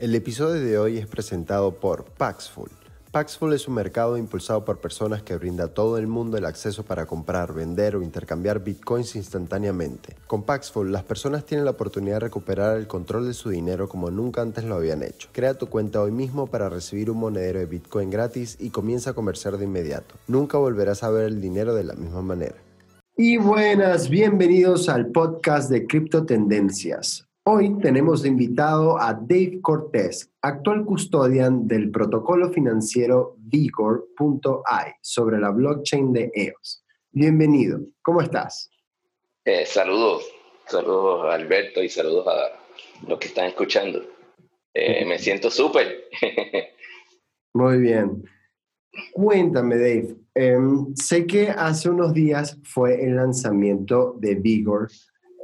El episodio de hoy es presentado por Paxful. Paxful es un mercado impulsado por personas que brinda a todo el mundo el acceso para comprar, vender o intercambiar bitcoins instantáneamente. Con Paxful, las personas tienen la oportunidad de recuperar el control de su dinero como nunca antes lo habían hecho. Crea tu cuenta hoy mismo para recibir un monedero de bitcoin gratis y comienza a conversar de inmediato. Nunca volverás a ver el dinero de la misma manera. Y buenas, bienvenidos al podcast de Cripto Tendencias. Hoy tenemos de invitado a Dave Cortés, actual custodian del protocolo financiero Vigor.ai sobre la blockchain de EOS. Bienvenido, ¿cómo estás? Eh, saludos, saludos a Alberto y saludos a los que están escuchando. Eh, me siento súper. Muy bien. Cuéntame, Dave. Em, sé que hace unos días fue el lanzamiento de Vigor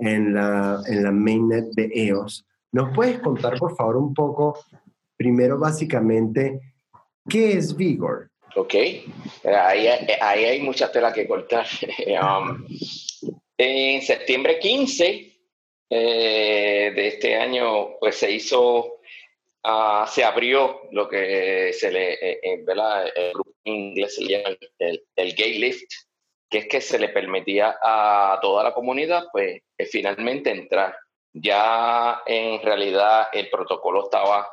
en la, en la mainnet de EOS. ¿Nos puedes contar, por favor, un poco, primero, básicamente, qué es Vigor? Ok, ahí, ahí hay mucha tela que cortar. Um, en septiembre 15 eh, de este año, pues se hizo, uh, se abrió lo que se le, eh, eh ¿verdad? El grupo inglés se llama el, el Gay Lift, que es que se le permitía a toda la comunidad, pues, eh, finalmente entrar. Ya en realidad el protocolo estaba,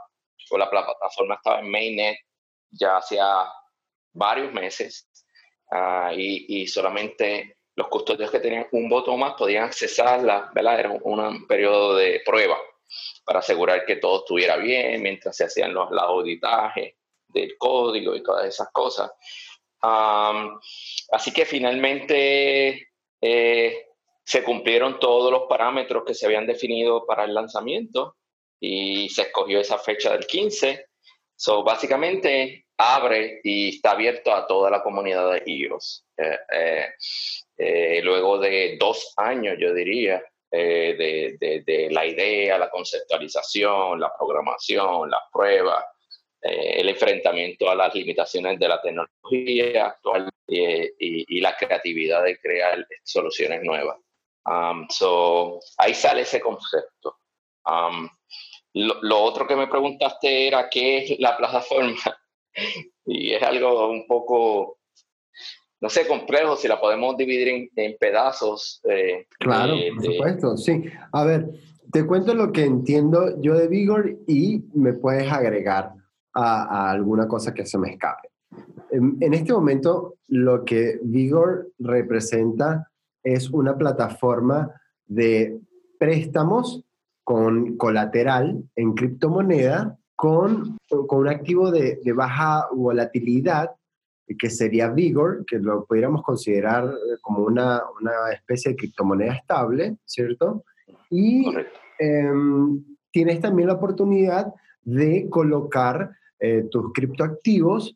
o la plataforma estaba en mainnet ya hacía varios meses ah, y, solamente los custodios que tenían un voto más podían accesarla, ¿verdad? Era un, periodo de prueba para asegurar que todo estuviera bien mientras se hacían los, los auditajes del código y todas esas cosas así que finalmente eh, se cumplieron todos los parámetros que se habían definido para el lanzamiento y se escogió esa fecha del 15. So, básicamente abre y está abierto a toda la comunidad de iOS. Eh, eh, luego de dos años, yo diría, de, de, la idea, la conceptualización, la programación, las pruebas, eh, el enfrentamiento a las limitaciones de la tecnología actual y, la creatividad de crear soluciones nuevas. Um, so, ahí sale ese concepto. Um, lo, otro que me preguntaste era qué es la plataforma y es algo un poco, no sé, complejo si la podemos dividir en, pedazos. Eh, claro, por supuesto, sí. A ver, te cuento lo que entiendo yo de Vigor y me puedes agregar a, alguna cosa que se me escape. En, este momento, lo que Vigor representa es una plataforma de préstamos con colateral en criptomoneda con, con un activo de, de, baja volatilidad que sería Vigor, que lo pudiéramos considerar como una, una especie de criptomoneda estable, ¿cierto? Y em, tienes también la oportunidad de colocar eh, tus criptoactivos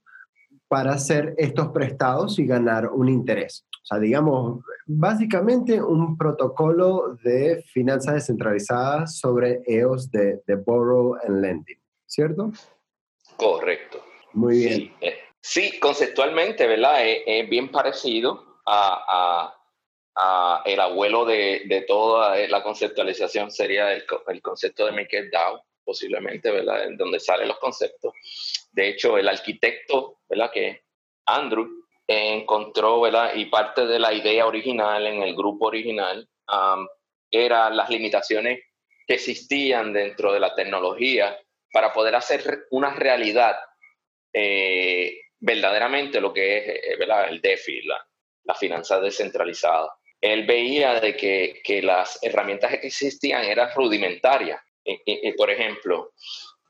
para hacer estos prestados y ganar un interés. O sea, digamos, básicamente un protocolo de finanzas descentralizadas sobre EOS de, de Borrow and Lending, ¿cierto? Correcto. Muy bien. Sí, eh, conceptualmente, ¿verdad? Es, bien parecido a, a, el abuelo de, de, toda la conceptualización sería el, el concepto de MakerDAO, posiblemente, ¿verdad? En donde salen los conceptos. De hecho, el arquitecto, ¿verdad? Que Andrew encontró, ¿verdad? Y parte de la idea original en el grupo original um, eran las limitaciones que existían dentro de la tecnología para poder hacer una realidad eh, verdaderamente lo que es eh, ¿verdad? el DeFi, la, la finanza descentralizada. Él veía de que, que las herramientas que existían eran rudimentarias por ejemplo,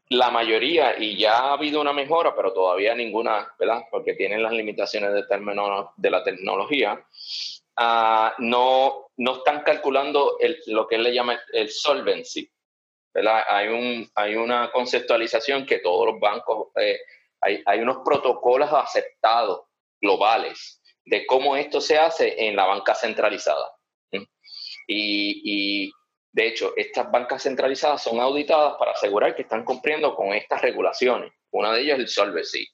la mayoría, y ya ha habido una mejora, pero todavía ninguna, ¿verdad? Porque tienen las limitaciones de, término de la tecnología, ah, no, no están calculando lo que él le llama el solvency. ¿verdad? Hay, un, hay una conceptualización que todos los bancos, eh, hay, hay, unos protocolos aceptados globales de cómo esto se hace en la banca centralizada. Y, y, de hecho, estas bancas centralizadas son auditadas para asegurar que están cumpliendo con estas regulaciones. Una de ellas es el Solvency.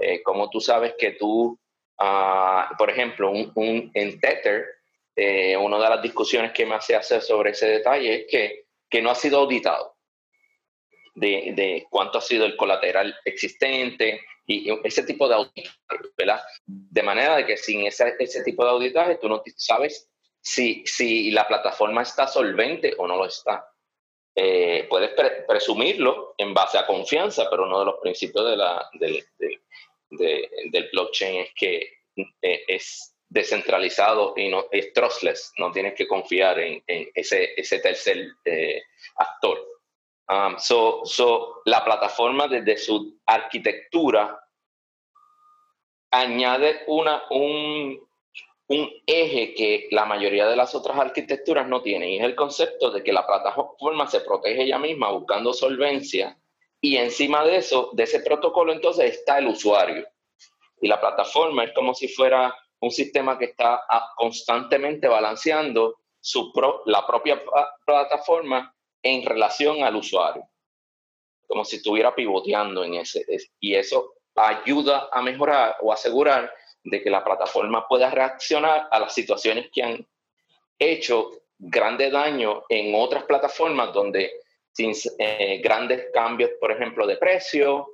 Eh, como tú sabes que tú, ah, por ejemplo, un, en Tether, eh, una de las discusiones que me hace hacer sobre ese detalle es que, que no ha sido auditado. de, de cuánto ha sido el colateral existente y ese tipo de auditaje. De manera de que sin ese, ese tipo de auditaje tú no sabes si, si la plataforma está solvente o no lo está. Eh, puedes presumirlo en base a confianza, pero uno de los principios de la, del, del blockchain es que eh, es descentralizado y no es trustless, no tienes que confiar en, ese, ese, tercer eh, actor. Um, so, so, la plataforma desde su arquitectura añade una, un, un eje que la mayoría de las otras arquitecturas no tienen, y es el concepto de que la plataforma se protege ella misma buscando solvencia, y encima de eso, de ese protocolo, entonces está el usuario. Y la plataforma es como si fuera un sistema que está ah, constantemente balanceando su la propia plataforma en relación al usuario, como si estuviera pivoteando en ese, y eso ayuda a mejorar o asegurar de que la plataforma pueda reaccionar a las situaciones que han hecho grande daño en otras plataformas donde sin eh, grandes cambios, por ejemplo, de precio,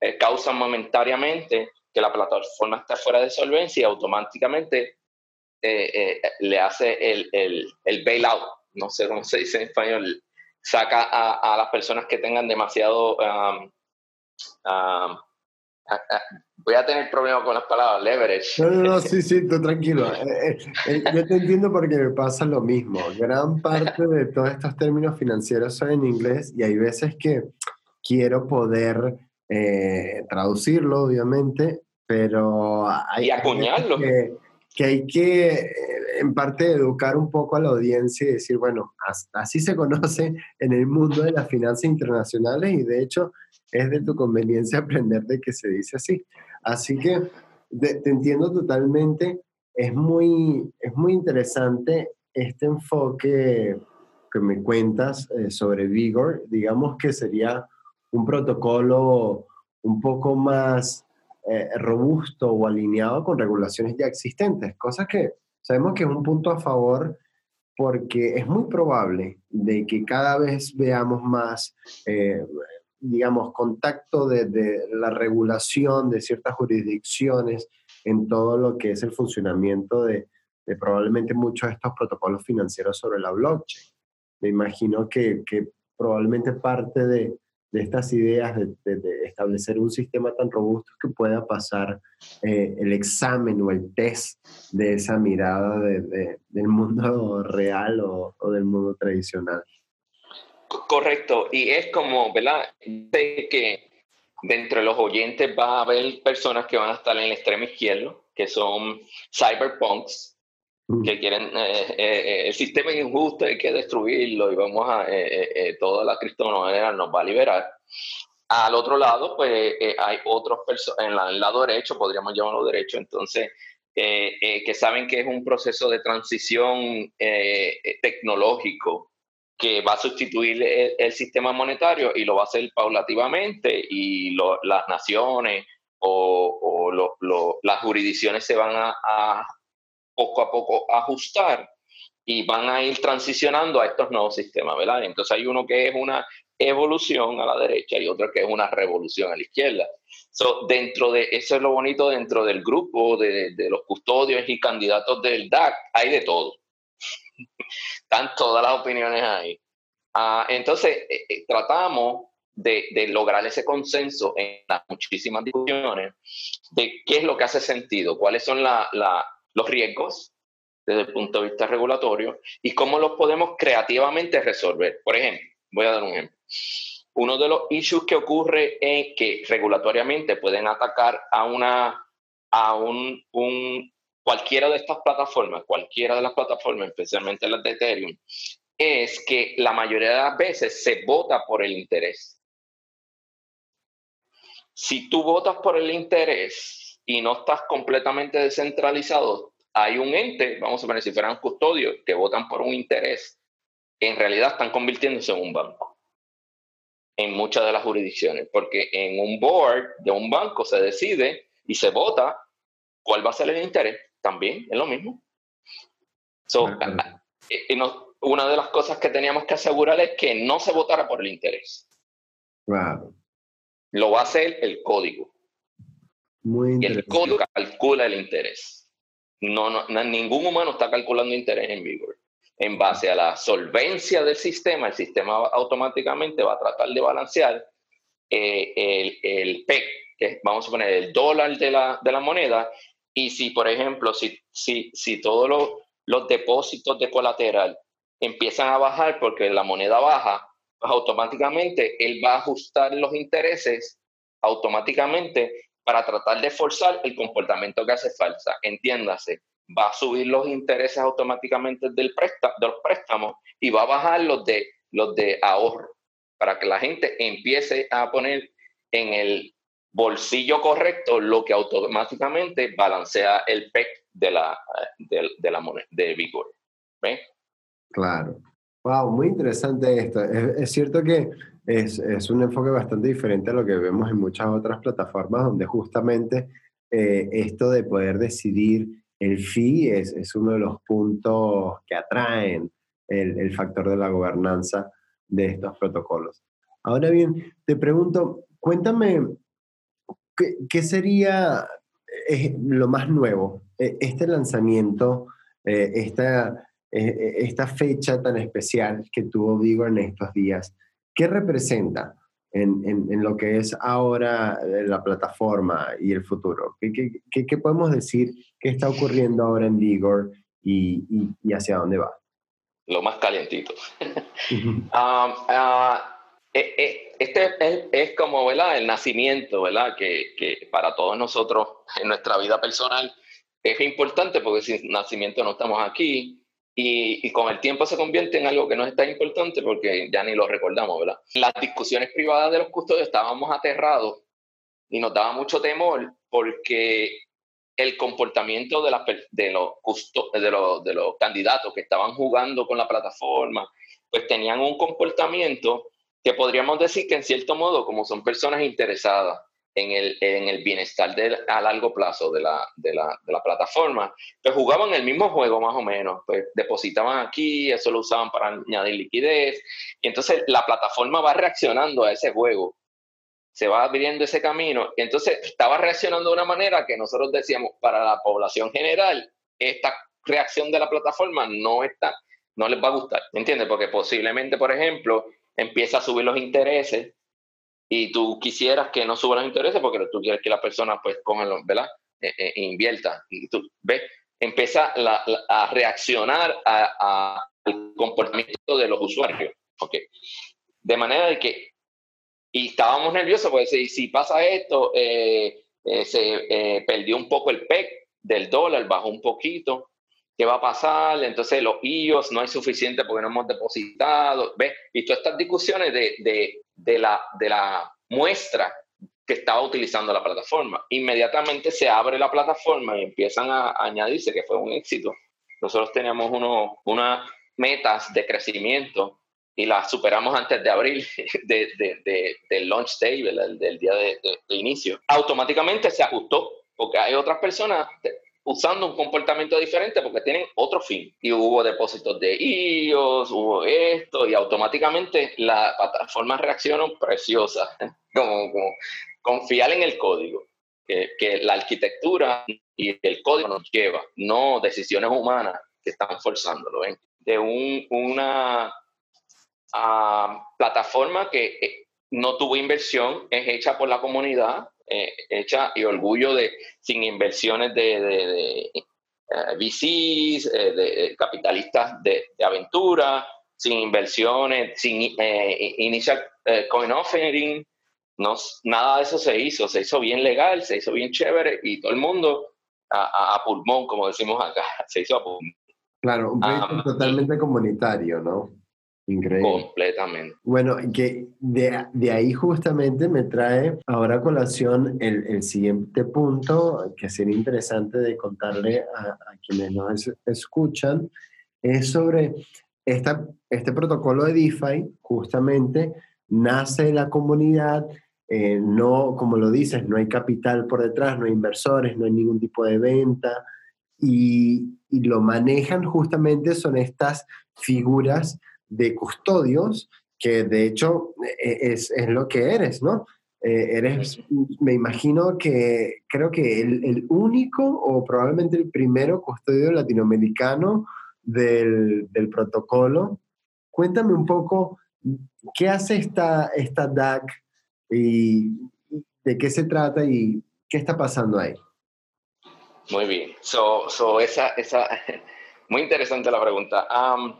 eh, causan momentáneamente que la plataforma está fuera de solvencia y automáticamente eh, le hace el, el, el, bailout, no sé cómo se dice en español, saca a, a las personas que tengan demasiado um, um, voy a tener problemas con las palabras, leverage. No, no, no, sí, sí, tú tranquilo. Eh, eh, eh, yo te entiendo porque me pasa lo mismo. Gran parte de todos estos términos financieros son en inglés y hay veces que quiero poder traducirlo, obviamente, pero hay, y acuñarlo. Que, que hay que, en parte, educar un poco a la audiencia y decir, bueno, así se conoce en el mundo de las finanzas internacionales y de hecho es de tu conveniencia aprender de que se dice así. Así que te entiendo totalmente. Es muy, es muy interesante este enfoque que me cuentas eh, sobre Vigor. Digamos que sería un protocolo un poco más eh, robusto o alineado con regulaciones ya existentes, cosa que sabemos que es un punto a favor porque es muy probable de que cada vez veamos más eh, digamos, contacto de, la regulación de ciertas jurisdicciones en todo lo que es el funcionamiento de, probablemente muchos de estos protocolos financieros sobre la blockchain. Me imagino que, probablemente parte de, estas ideas de, establecer un sistema tan robusto que pueda pasar eh, el examen o el test de esa mirada del mundo real o del mundo tradicional. Correcto, y es como, ¿verdad? Sé que dentro de los oyentes va a haber personas que van a estar en el extremo izquierdo, que son cyberpunks. Que quieren, eh, eh, eh, el sistema es injusto, hay que destruirlo y vamos a, toda la criptomoneda nos va a liberar. Al otro lado, pues hay otros personas, en el lado derecho, podríamos llamarlo derecho, entonces, que saben que es un proceso de transición tecnológico que va a sustituir el, sistema monetario y lo va a hacer paulativamente y las naciones o, las jurisdicciones se van a, poco a poco ajustar y van a ir transicionando a estos nuevos sistemas, ¿verdad? Entonces hay uno que es una evolución a la derecha y otro que es una revolución a la izquierda. So, dentro de, eso es lo bonito dentro del grupo de, de los custodios y candidatos del DAC, hay de todo. Están todas las opiniones ahí. Ah, entonces, eh, eh, tratamos de, lograr ese consenso en las muchísimas discusiones de qué es lo que hace sentido, cuáles son los riesgos desde el punto de vista regulatorio y cómo los podemos creativamente resolver. Por ejemplo, voy a dar un ejemplo. Uno de los issues que ocurre es que regulatoriamente pueden atacar a una a un, un cualquiera de estas plataformas, cualquiera de las plataformas, especialmente las de Ethereum, es que la mayoría de las veces se vota por el interés. Si tú votas por el interés y no estás completamente descentralizado, hay un ente, vamos a poner si fueran custodios, que votan por un interés, en realidad están convirtiéndose en un banco en muchas de las jurisdicciones, porque en un board de un banco se decide y se vota cuál va a ser el interés también es lo mismo. Eh, una de las cosas que teníamos que asegurar es que no se votara por el interés. Claro. Lo va a hacer el código. Muy y el código calcula el interés. No, no, ningún humano está calculando interés en Vigor. En base a la solvencia del sistema, el sistema automáticamente va a tratar de balancear eh, el, el PEC, que vamos a poner el dólar de la, de la moneda, y si, por ejemplo, si, si, si todos los, los depósitos de colateral empiezan a bajar porque la moneda baja, pues automáticamente él va a ajustar los intereses automáticamente para tratar de forzar el comportamiento que hace falta. Entiéndase, va a subir los intereses automáticamente del de los préstamos y va a bajar los de, los de ahorro para que la gente empiece a poner en el bolsillo correcto lo que automáticamente balancea el PEC de la, de, la moneda de Vigor. Claro. Wow, muy interesante esto. Es, cierto que es, es, un enfoque bastante diferente a lo que vemos en muchas otras plataformas donde justamente eh, esto de poder decidir el fee es, es, uno de los puntos que atraen el, el factor de la gobernanza de estos protocolos. Ahora bien, te pregunto, cuéntame, ¿qué, qué sería lo más nuevo? Eh, este lanzamiento, esta eh, esta fecha tan especial que tuvo Vigo en estos días, ¿qué representa en, en, lo que es ahora eh, la plataforma y el futuro? ¿Qué, qué, qué podemos decir? ¿Qué está ocurriendo ahora en Vigor y, y, hacia dónde va? Lo más calientito. Ah, eh, este es, es, como ¿verdad? el nacimiento, ¿verdad? Que, que para todos nosotros en nuestra vida personal es importante porque sin nacimiento no estamos aquí y, con el tiempo se convierte en algo que no es tan importante porque ya ni lo recordamos, ¿verdad? Las discusiones privadas de los custodios estábamos aterrados y nos daba mucho temor porque el comportamiento de, de, los de, los, de los candidatos que estaban jugando con la plataforma, pues tenían un comportamiento que podríamos decir que en cierto modo, como son personas interesadas en el, en el bienestar de, a largo plazo de la, de, la, de la, plataforma, pues jugaban el mismo juego más o menos, pues depositaban aquí, eso lo usaban para añadir liquidez, y entonces la plataforma va reaccionando a ese juego, se va abriendo ese camino, y entonces estaba reaccionando de una manera que nosotros decíamos, para la población general, esta reacción de la plataforma no está, no les va a gustar, ¿me entiendes? Porque posiblemente, por ejemplo, empieza a subir los intereses, y tú quisieras que no suban los intereses porque tú quieres que la persona pues coja, ¿verdad? E, e, e, invierta. Y tú ves, empieza a reaccionar al comportamiento de los usuarios. Okay. De manera de que, y estábamos nerviosos porque si, si pasa esto, eh, eh, se eh, perdió un poco el PEC del dólar, bajó un poquito. ¿Qué va a pasar? Entonces los IOS no hay suficiente porque no hemos depositado. ¿Ves? Y todas estas discusiones de, de de la, de la muestra que estaba utilizando la plataforma. Inmediatamente se abre la plataforma y empiezan a, añadirse que fue un éxito. Nosotros teníamos uno, unas metas de crecimiento y las superamos antes de abril de, de, del launch day, del, día de, inicio. Automáticamente se ajustó porque hay otras personas usando un comportamiento diferente porque tienen otro fin. Y hubo depósitos de IOS, hubo esto, y automáticamente la plataforma reaccionó preciosa, como, confiar en el código, que, que, la arquitectura y el código nos lleva, no decisiones humanas que están forzándolo. ¿ven? De un, una uh, plataforma que eh, no tuvo inversión, es hecha por la comunidad, eh, hecha y orgullo de sin inversiones de, de, eh, VCs, eh, de capitalistas de, aventura, sin inversiones, sin inicial coin offering, no, nada de eso se hizo, se hizo bien legal, se hizo bien chévere y todo el mundo a, pulmón, como decimos acá, se hizo a pulmón. Claro, un proyecto ah, totalmente comunitario, ¿no? Increíble. Completamente. Bueno, que de, de, ahí justamente me trae ahora a colación el, el, siguiente punto que sería interesante de contarle a, a quienes nos escuchan, es sobre esta, este protocolo de DeFi, justamente nace de la comunidad, eh, no, como lo dices, no hay capital por detrás, no hay inversores, no hay ningún tipo de venta, y, y lo manejan justamente son estas figuras de custodios que de hecho e, es, es lo que eres, ¿no? Eh, eres, me imagino que creo que el, el, único o probablemente el primero custodio latinoamericano del, del, protocolo. Cuéntame un poco qué hace esta, esta DAC y de qué se trata y qué está pasando ahí. Muy bien, so, so esa, esa, muy interesante la pregunta. Um,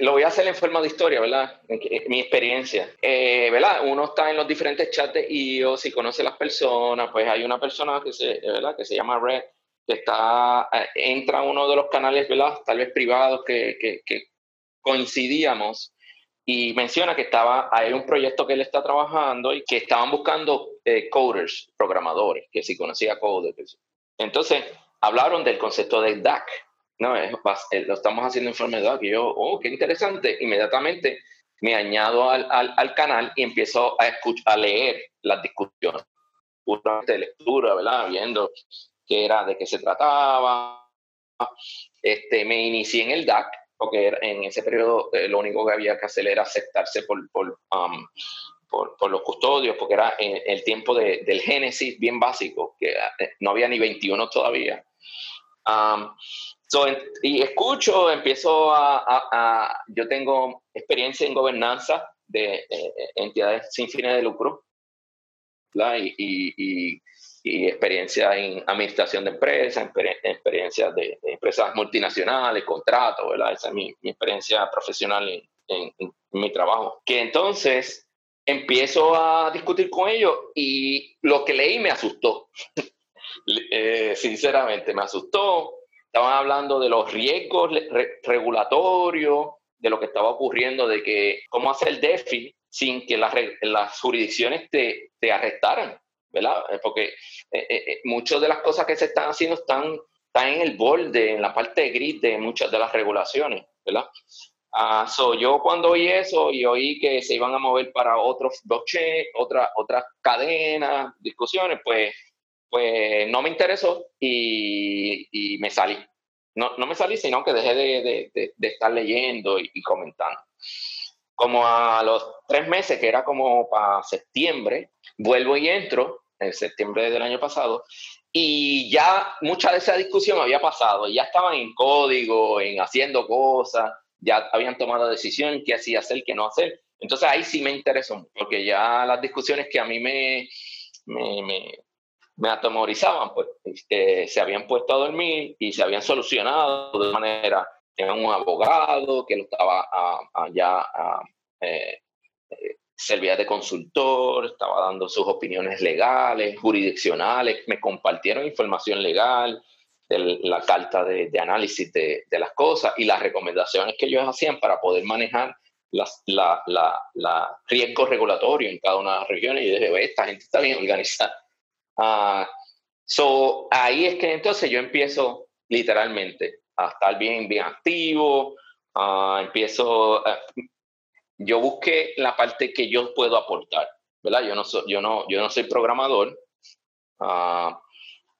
lo voy a hacer en forma de historia, ¿verdad? Mi experiencia. Eh, ¿Verdad? Uno está en los diferentes chats y o si conoce las personas, pues hay una persona que se, ¿verdad? Que se llama Red, que está, eh, entra a uno de los canales, ¿verdad? Tal vez privados que, que, que coincidíamos y menciona que estaba, hay un proyecto que él está trabajando y que estaban buscando eh, coders, programadores, que si conocía coders. Entonces, hablaron del concepto de DAC, no, eh, lo estamos haciendo en DAC, y yo, oh, qué interesante, inmediatamente me añado al, al, canal y empiezo a, escuchar, a leer las discusiones, de lectura, ¿verdad? Viendo qué era, de qué se trataba. Este, me inicié en el DAC, porque en ese periodo eh, lo único que había que hacer era aceptarse por, por, por, los custodios, porque era en el tiempo de, del Génesis bien básico, que eh, no había ni 21 todavía. Um, y escucho, empiezo a, Yo tengo experiencia en gobernanza de eh, entidades sin fines de lucro y, y, y, experiencia en administración de empresas, experiencia de, empresas multinacionales, contratos, ¿verdad? Esa es mi, experiencia profesional en, en mi trabajo. Que entonces empiezo a discutir con ellos y lo que leí me asustó. Eh, sinceramente, me asustó. Estaban hablando de los riesgos regulatorios, de lo que estaba ocurriendo, de que cómo hacer DEFI sin que las, las jurisdicciones te, te, arrestaran, ¿verdad? Eh, porque eh, muchas de las cosas que se están haciendo están, están en el borde, en la parte gris de muchas de las regulaciones, ¿verdad? Uh, so yo cuando oí eso y oí que se iban a mover para otros blockchain, otras otras cadenas, discusiones, pues, pues no me interesó y, me salí. No, no, me salí, sino que dejé de, de, estar leyendo y, comentando. Como a los tres meses, que era como para septiembre, vuelvo y entro, en septiembre del año pasado, y ya mucha de esa discusión había pasado, ya estaban en código, en haciendo cosas, ya habían tomado decisión qué hacía hacer, qué no hacer. Entonces ahí sí me interesó, porque ya las discusiones que a mí me, me atemorizaban, pues este, se habían puesto a dormir y se habían solucionado de manera, tenía un abogado que lo estaba ya eh, eh, servía de consultor, estaba dando sus opiniones legales, jurisdiccionales, me compartieron información legal, la carta de, análisis de, las cosas y las recomendaciones que ellos hacían para poder manejar las, la, la, riesgos regulatorios en cada una de las regiones. Y dije, esta gente está bien organizada. Ah, so, ahí es que entonces yo empiezo literalmente a estar bien, bien activo. Uh, empiezo, yo busqué la parte que yo puedo aportar, ¿verdad? Yo no, soy, yo no, yo no soy programador. Uh,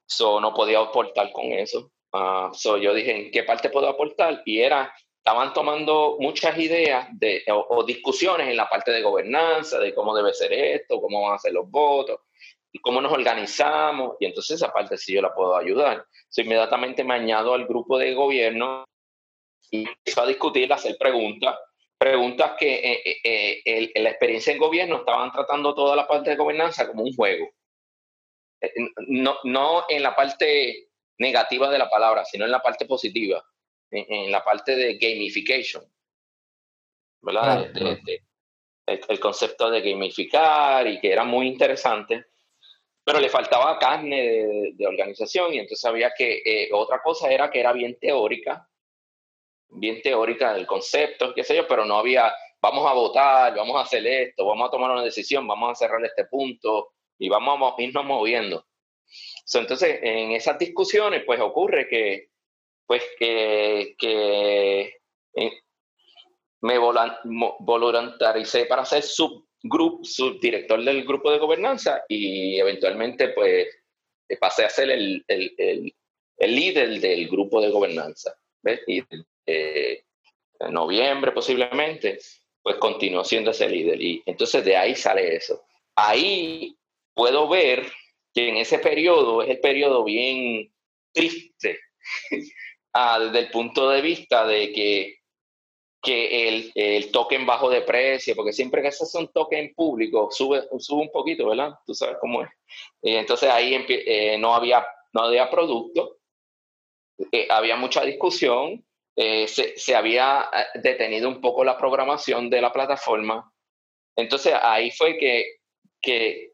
So, no podía aportar con eso. Uh, so, yo dije, ¿en qué parte puedo aportar? Y era, estaban tomando muchas ideas de, o, discusiones en la parte de gobernanza, de cómo debe ser esto, cómo van a ser los votos, y cómo nos organizamos. Y entonces esa parte sí yo la puedo ayudar. So, inmediatamente me añado al grupo de gobierno y empiezo a discutir, a hacer preguntas. Preguntas que eh, eh, eh en la experiencia en gobierno estaban tratando toda la parte de gobernanza como un juego no, no en la parte negativa de la palabra, sino en la parte positiva, en, la parte de gamification. ¿Verdad? el, concepto de gamificar y que era muy interesante, pero le faltaba carne de, organización y entonces había que, eh, otra cosa era que era bien teórica, bien teórica del concepto, qué sé yo, pero no había, vamos a votar, vamos a hacer esto, vamos a tomar una decisión, vamos a cerrar este punto, y vamos a irnos moviendo. entonces, en esas discusiones, pues ocurre que, pues, que, que eh, me voluntaricé para ser subgrup, subdirector del grupo de gobernanza y eventualmente, pues, pasé a ser el, el, el, el líder del grupo de gobernanza. ¿ves? Y, eh, en noviembre posiblemente, pues continuó siendo ese líder. Y entonces de ahí sale eso. Ahí puedo ver que en ese periodo es el periodo bien triste ah, desde el punto de vista de que, que el, el, token bajo de precio, porque siempre que haces un token público sube, sube un poquito, ¿verdad? Tú sabes cómo es. Y entonces ahí eh, no, había, no había producto, eh, había mucha discusión, eh, se, se, había detenido un poco la programación de la plataforma. Entonces ahí fue que, que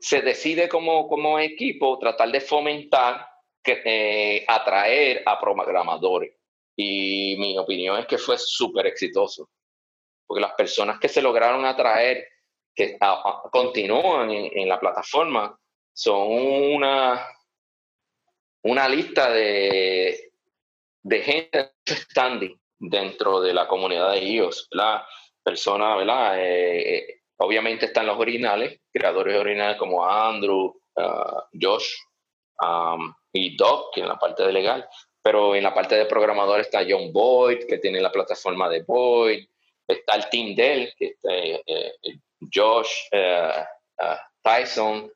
se decide como, como equipo tratar de fomentar, que, eh, atraer a programadores. Y mi opinión es que fue súper exitoso, porque las personas que se lograron atraer, que continúan en, la plataforma, son una, una lista de, de gente standing dentro de la comunidad de persona, ¿verdad? Eh, eh, Obviamente están los originales, creadores originales como Andrew, uh, Josh y Doc, que en la parte de legal, pero en la parte de programador está John Boyd, que tiene la plataforma de Boyd, está el team Dell, que está, eh, eh, Josh, uh, uh, Tyson,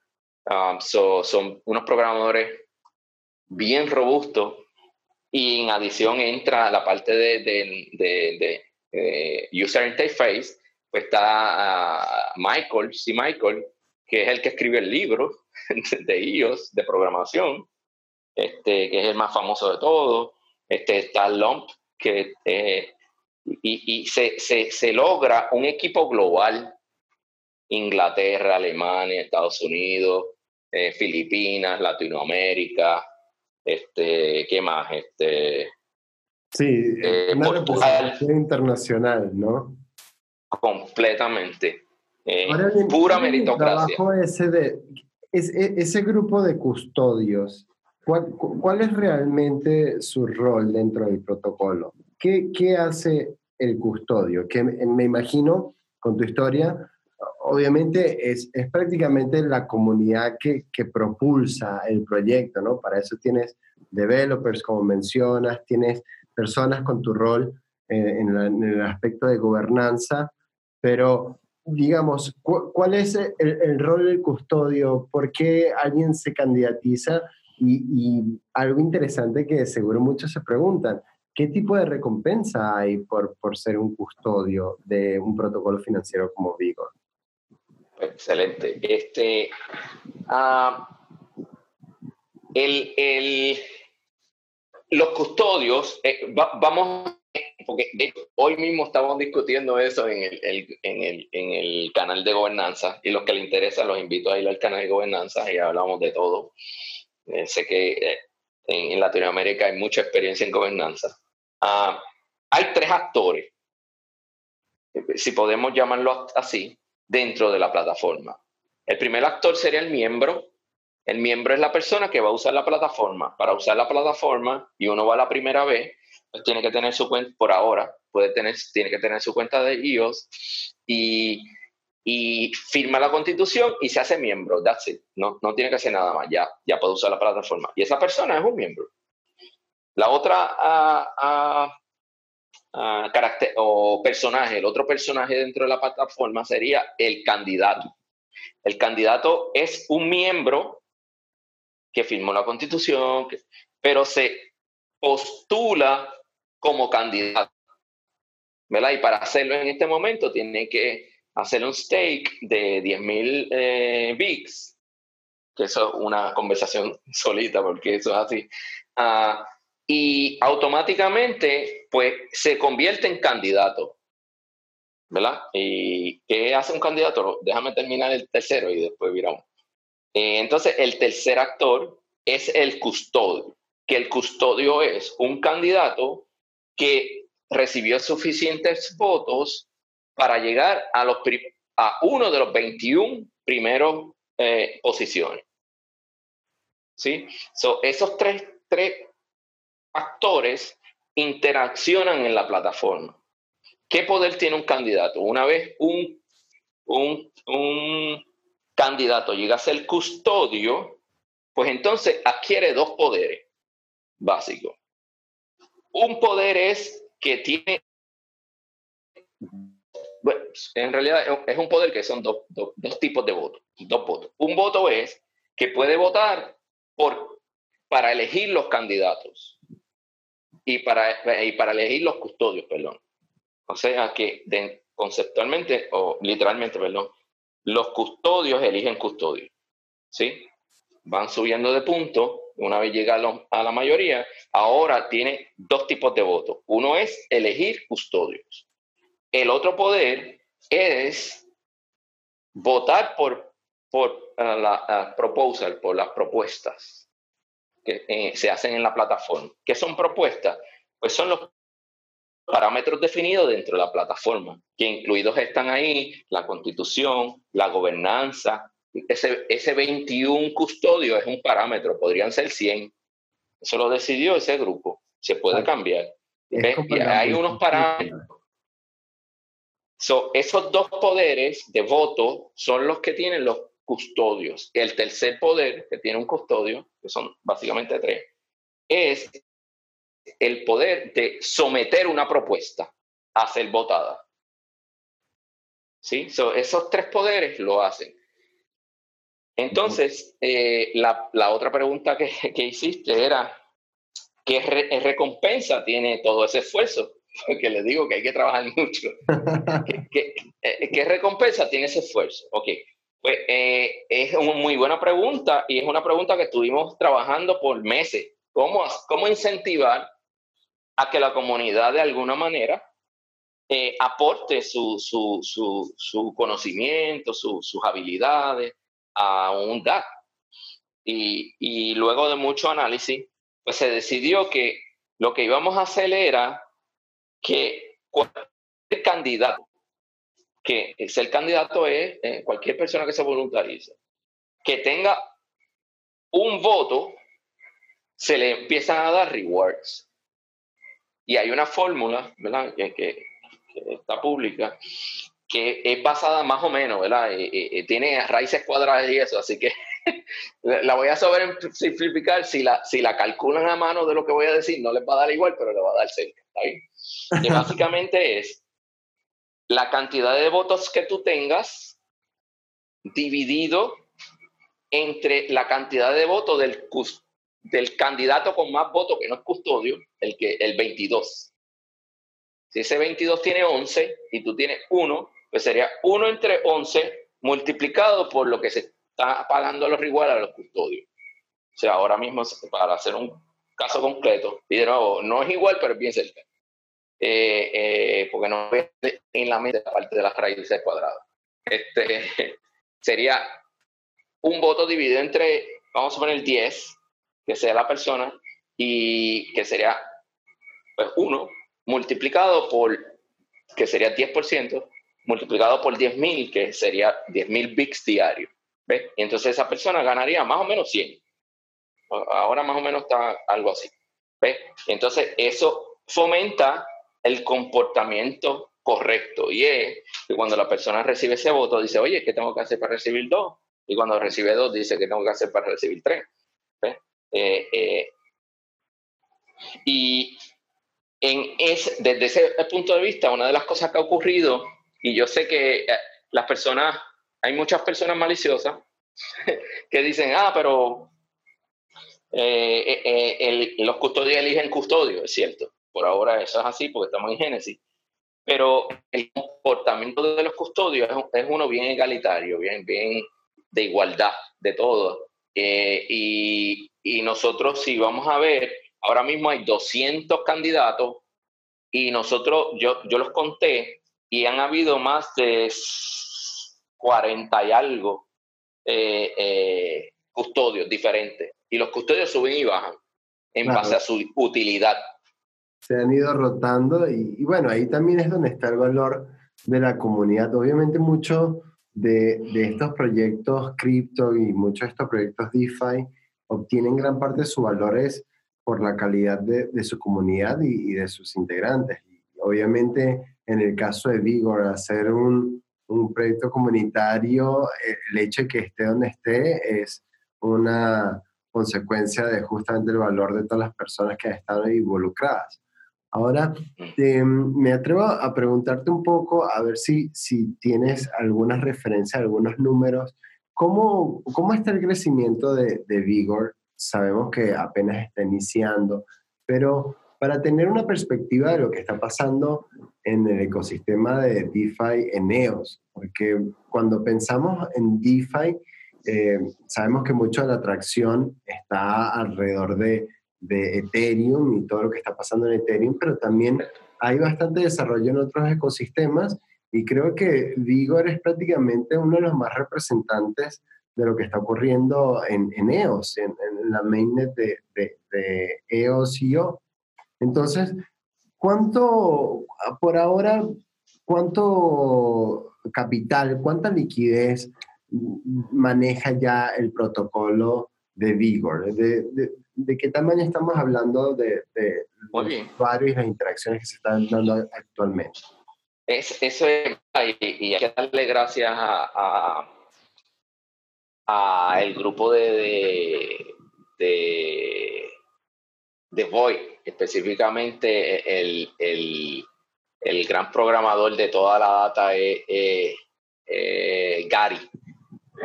um, son unos programadores bien robustos y en adición entra la parte de, de, de, de user interface pues está ah, Michael, sí Michael, que es el que escribe el libro de iOS, de programación, este, que es el más famoso de todos. Este, está Lump, que, eh, y, se, se, logra un equipo global, Inglaterra, Alemania, Estados Unidos, eh, Filipinas, Latinoamérica, este, ¿qué más? Este, sí, eh, una internacional, ¿no? completamente. Eh, pura meritocracia. Ese, de, e, ese grupo de custodios, ¿cuál, ¿cuál, es realmente su rol dentro del protocolo? ¿Qué, qué hace el custodio? Que me imagino, con tu historia, obviamente es, es prácticamente la comunidad que, que, propulsa el proyecto, ¿no? Para eso tienes developers, como mencionas, tienes personas con tu rol eh, en, en, el aspecto de gobernanza, pero, digamos, ¿cuál es el, rol del custodio? ¿Por qué alguien se candidatiza? Y, algo interesante que seguro muchos se preguntan, ¿qué tipo de recompensa hay por, por ser un custodio de un protocolo financiero como Vigor? Excelente. Este, uh, el, el, los custodios, eh, vamos porque hoy mismo estamos discutiendo eso en el, en, el, en el, canal de gobernanza y los que les interesa los invito a ir al canal de gobernanza y hablamos de todo. Eh, sé que eh, en, Latinoamérica hay mucha experiencia en gobernanza. Ah, hay tres actores, si podemos llamarlo así, dentro de la plataforma. El primer actor sería el miembro. El miembro es la persona que va a usar la plataforma. Para usar la plataforma, y uno va la primera vez, pues tiene que tener su cuenta, por ahora, puede tener, tiene que tener su cuenta de iOS y, y firma la constitución y se hace miembro. That's it. No, no tiene que hacer nada más. Ya, ya puede usar la plataforma. Y esa persona es un miembro. La otra uh, uh, carácter, o personaje, el otro personaje dentro de la plataforma sería el candidato. El candidato es un miembro que firmó la constitución, pero se postula como candidato. ¿verdad? Y para hacerlo en este momento tiene que hacer un stake de 10.000 eh, VIX, que eso es una conversación solita porque eso es así. Ah, y automáticamente pues se convierte en candidato. ¿Verdad? ¿Y qué hace un candidato? Déjame terminar el tercero y después viramos. Eh, entonces, el tercer actor es el custodio, que el custodio es un candidato que recibió suficientes votos para llegar a, los a uno de los 21 primeros eh, posiciones. ¿Sí? esos tres, tres actores interaccionan en la plataforma. ¿Qué poder tiene un candidato? Una vez un, un, un candidato llega a ser custodio, pues entonces adquiere dos poderes básicos. Un poder es que tiene en realidad es un poder que son dos, tipos de votos, dos votos. Un voto es que puede votar para elegir los candidatos y para, y para elegir los custodios, perdón. O sea que conceptualmente o literalmente, perdón, los custodios eligen custodios. ¿Sí? Van subiendo de punto. Una vez llega a, la mayoría, ahora tiene dos tipos de votos. Uno es elegir custodios. El otro poder es votar por, por la proposal, por las propuestas que eh, se hacen en la plataforma. ¿Qué son propuestas? Pues son los parámetros definidos dentro de la plataforma, que incluidos están ahí la constitución, la gobernanza. Ese, ese 21 custodio es un parámetro, podrían ser 100. Eso lo decidió ese grupo, se puede cambiar. hay unos parámetros. Esos dos poderes de voto son los que tienen los custodios. El tercer poder, que tiene un custodio, que son básicamente tres, es el poder de someter una propuesta a ser votada. ¿Sí? esos tres poderes lo hacen. Entonces, eh, la, la, otra pregunta que, que hiciste era, ¿qué recompensa tiene todo ese esfuerzo? Porque le digo que hay que trabajar mucho. ¿Qué, qué, eh, qué recompensa tiene ese esfuerzo? Ok, pues eh, es una muy buena pregunta y es una pregunta que estuvimos trabajando por meses. ¿Cómo, cómo incentivar a que la comunidad de alguna manera eh, aporte su, su, su, su conocimiento, sus habilidades a un DAC? Y, y luego de mucho análisis, pues se decidió que lo que íbamos a hacer era que cualquier candidato que ser candidato es eh, cualquier persona que se voluntarice, que tenga un voto, se le empiezan a dar rewards. Y hay una fórmula, ¿verdad? Que, que, está pública, que es basada más o menos, ¿verdad? tiene raíces cuadradas y eso, así que la voy a saber simplificar. Si la, si la calculan a mano de lo que voy a decir, no les va a dar igual, pero le va a dar cerca. ¿está básicamente es la cantidad de votos que tú tengas dividido entre la cantidad de votos del, del candidato con más votos, que no es custodio, el, que, el 22. Si ese 22 tiene 11 y tú tienes 1, pues sería 1 entre 11 multiplicado por lo que se está pagando a los iguales a los custodios. O sea, ahora mismo, para hacer un caso concreto, y de nuevo, no es igual, pero es bien cerca. Eh, eh, porque no en la mente la parte de las raíces cuadradas. Este, sería un voto dividido entre, vamos a poner 10, que sea la persona, y que sería pues, 1 multiplicado por, que sería 10%, multiplicado por 10.000, que sería 10.000 bits diarios. ¿ves? Y entonces esa persona ganaría más o menos 100. Ahora más o menos está algo así. ¿ves? Entonces eso fomenta el comportamiento correcto. Y es que cuando la persona recibe ese voto, dice, oye, ¿qué tengo que hacer para recibir dos? Y cuando recibe dos, dice, ¿qué tengo que hacer para recibir tres? Eh, eh, y en desde ese punto de vista, una de las cosas que ha ocurrido, y yo sé que eh, las personas, hay muchas personas maliciosas que dicen, ah, pero los custodios eligen custodio, es cierto. Por ahora eso es así porque estamos en Génesis. Pero el comportamiento de los custodios es, uno bien egalitario, bien, bien de igualdad de todo. Eh, y, y nosotros, si vamos a ver, ahora mismo hay 200 candidatos y nosotros, yo, yo los conté y han habido más de 40 y algo eh, eh, custodios diferentes. Y los custodios suben y bajan en base a su utilidad se han ido rotando y, bueno, ahí también es donde está el valor de la comunidad. Obviamente muchos de, de, estos proyectos cripto y muchos de estos proyectos DeFi obtienen gran parte de sus valores por la calidad de, de su comunidad y, de sus integrantes. Y obviamente en el caso de Vigor, hacer un, un proyecto comunitario, el hecho de que esté donde esté es una consecuencia de justamente el valor de todas las personas que han estado involucradas. Ahora, me atrevo a preguntarte un poco, a ver si, si tienes algunas referencias, algunos números. ¿Cómo, cómo está el crecimiento de, de Vigor? Sabemos que apenas está iniciando, pero para tener una perspectiva de lo que está pasando en el ecosistema de DeFi en EOS, porque cuando pensamos en DeFi, eh, sabemos que mucho de la atracción está alrededor de, de, Ethereum y todo lo que está pasando en Ethereum, pero también hay bastante desarrollo en otros ecosistemas y creo que Vigor es prácticamente uno de los más representantes de lo que está ocurriendo en, en EOS, en, la mainnet de, de, de EOS y yo. Entonces, ¿cuánto, por ahora, cuánto capital, cuánta liquidez maneja ya el protocolo de Vigor? ¿De, qué tamaño estamos hablando de, de usuarios y las interacciones que se están dando actualmente? Es, eso es, y, hay que darle gracias a, a, el grupo de, de, de Void específicamente el, el, el, gran programador de toda la data es, Gary.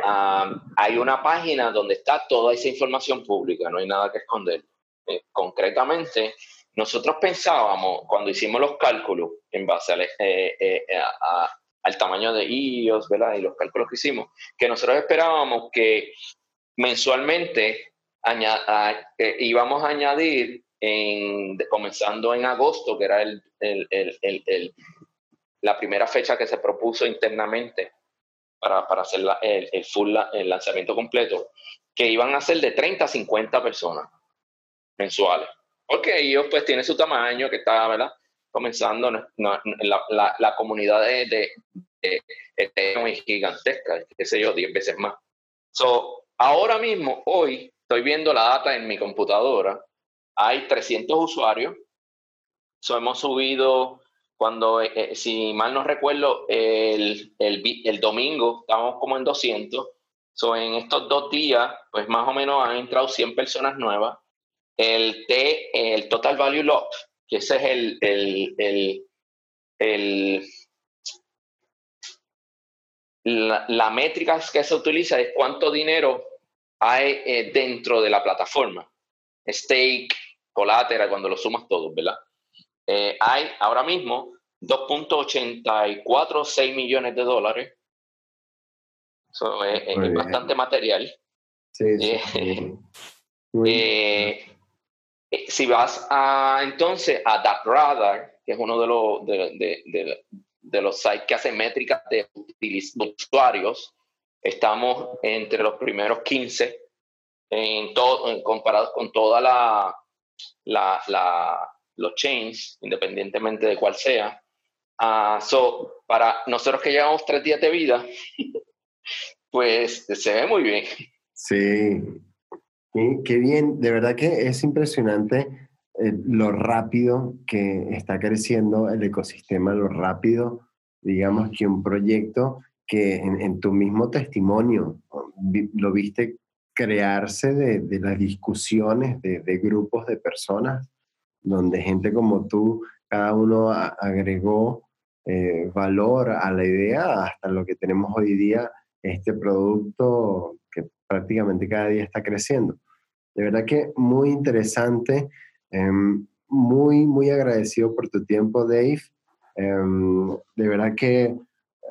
Hay una página donde está toda esa información pública, no hay nada que esconder. Eh, concretamente, nosotros pensábamos, cuando hicimos los cálculos en base al, eh, eh, al tamaño de IOS, ¿verdad? Y los cálculos que hicimos, que nosotros esperábamos que mensualmente íbamos a añadir comenzando en agosto, que era el, la primera fecha que se propuso internamente para, hacer el, full, el lanzamiento completo, que iban a ser de 30 a 50 personas mensuales. Porque ellos pues tienen su tamaño que está, ¿verdad? Comenzando, la, comunidad de, de, es gigantesca, qué sé yo, 10 veces más. So, ahora mismo, hoy, estoy viendo la data en mi computadora hay 300 usuarios. So, hemos subido, cuando, eh, eh, si mal no recuerdo, el, el, domingo estábamos como en 200. So, en estos dos días, pues más o menos han entrado 100 personas nuevas. El, T, el Total Value Lock, que ese es el, el, el la, la, métrica que se utiliza es cuánto dinero hay eh, dentro de la plataforma. Stake, colateral, cuando lo sumas todos, ¿verdad? Eh, hay ahora mismo 2.846 millones de dólares. Eso es, bastante material. Sí, sí. Eh, eh, si vas a entonces a DackRadar, que es uno de los, de, de, de, los sites que hace métricas de usuarios, estamos entre los primeros 15 en todo, comparados con toda la, la, la, los chains, independientemente de cuál sea. Uh, so, para nosotros que llevamos tres días de vida, pues se ve muy bien. Sí, qué bien. De verdad que es impresionante eh, lo rápido que está creciendo el ecosistema, lo rápido, digamos, que un proyecto que en, tu mismo testimonio lo viste crearse de, de las discusiones de, de, grupos de personas, donde gente como tú, cada uno agregó eh, valor a la idea hasta lo que tenemos hoy día, este producto que prácticamente cada día está creciendo. De verdad que muy interesante, em, muy, muy agradecido por tu tiempo, Dave. Em, de verdad que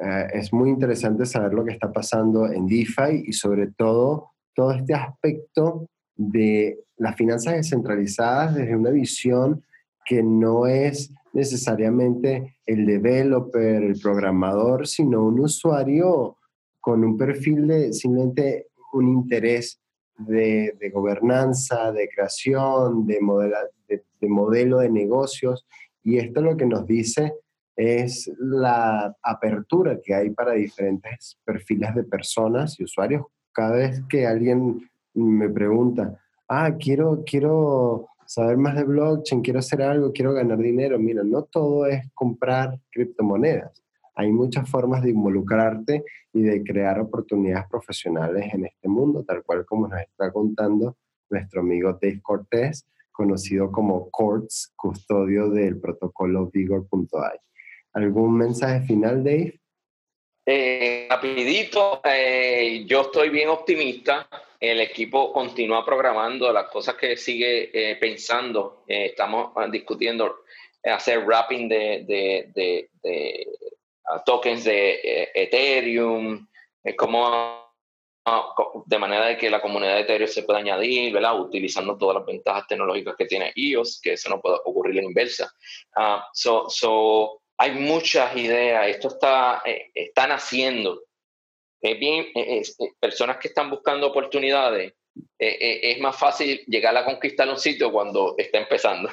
eh, es muy interesante saber lo que está pasando en DeFi y sobre todo todo este aspecto de las finanzas descentralizadas desde una visión que no es necesariamente el developer, el programador, sino un usuario con un perfil de simplemente un interés de, gobernanza, de creación, de, de modelo de negocios. Y esto lo que nos dice es la apertura que hay para diferentes perfiles de personas y usuarios cada vez que alguien me pregunta, ah, quiero, quiero saber más de blockchain, quiero hacer algo, quiero ganar dinero, mira, no todo es comprar criptomonedas. Hay muchas formas de involucrarte y de crear oportunidades profesionales en este mundo, tal cual como nos está contando nuestro amigo Dave Cortés conocido como Courts, custodio del protocolo Vigor.ai. ¿Algún mensaje final, Dave? Eh, rapidito, eh, yo estoy bien optimista. El equipo continúa programando las cosas que sigue eh, pensando. Eh, estamos ah, discutiendo hacer wrapping de, de, de, ah, tokens de Ethereum, cómo de manera de que la comunidad de Ethereum se pueda añadir, ¿verdad? Utilizando todas las ventajas tecnológicas que tiene EOS, que eso no puede ocurrir en inversa. Uh, so, so, hay muchas ideas, esto está, eh, está naciendo. Es bien, eh, eh, personas que están buscando oportunidades, es más fácil llegar a conquistar un sitio cuando está empezando.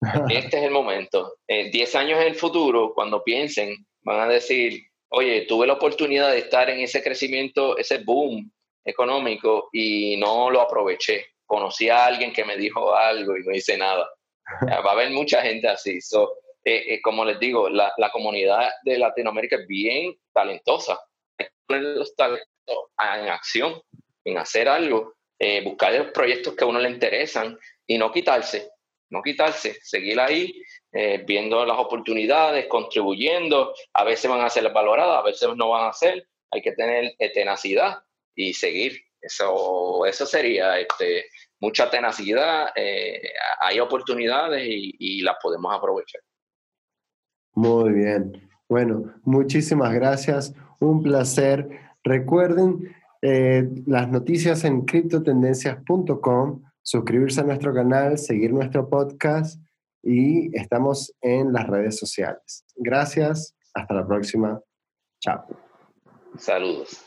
este es el momento. Diez años en el futuro, cuando piensen, van a decir, oye, tuve la oportunidad de estar en ese crecimiento, ese boom económico y no lo aproveché. Conocí a alguien que me dijo algo y no hice nada. Va a haber mucha gente así. Eh, eh, como les digo, la, comunidad de Latinoamérica es bien talentosa. Hay que poner los talentos en acción, en hacer algo, eh, buscar los proyectos que a uno le interesan y no quitarse, no quitarse, seguir ahí viendo las oportunidades, contribuyendo. A veces van a ser valoradas, a veces no van a ser. Hay que tener tenacidad y seguir. Eso, eso sería este, mucha tenacidad. Hay oportunidades y, las podemos aprovechar. Muy bien. Bueno, muchísimas gracias. Un placer. Recuerden las noticias en criptotendencias.com, suscribirse a nuestro canal, seguir nuestro podcast y estamos en las redes sociales. Gracias, hasta la próxima. Chao. Saludos.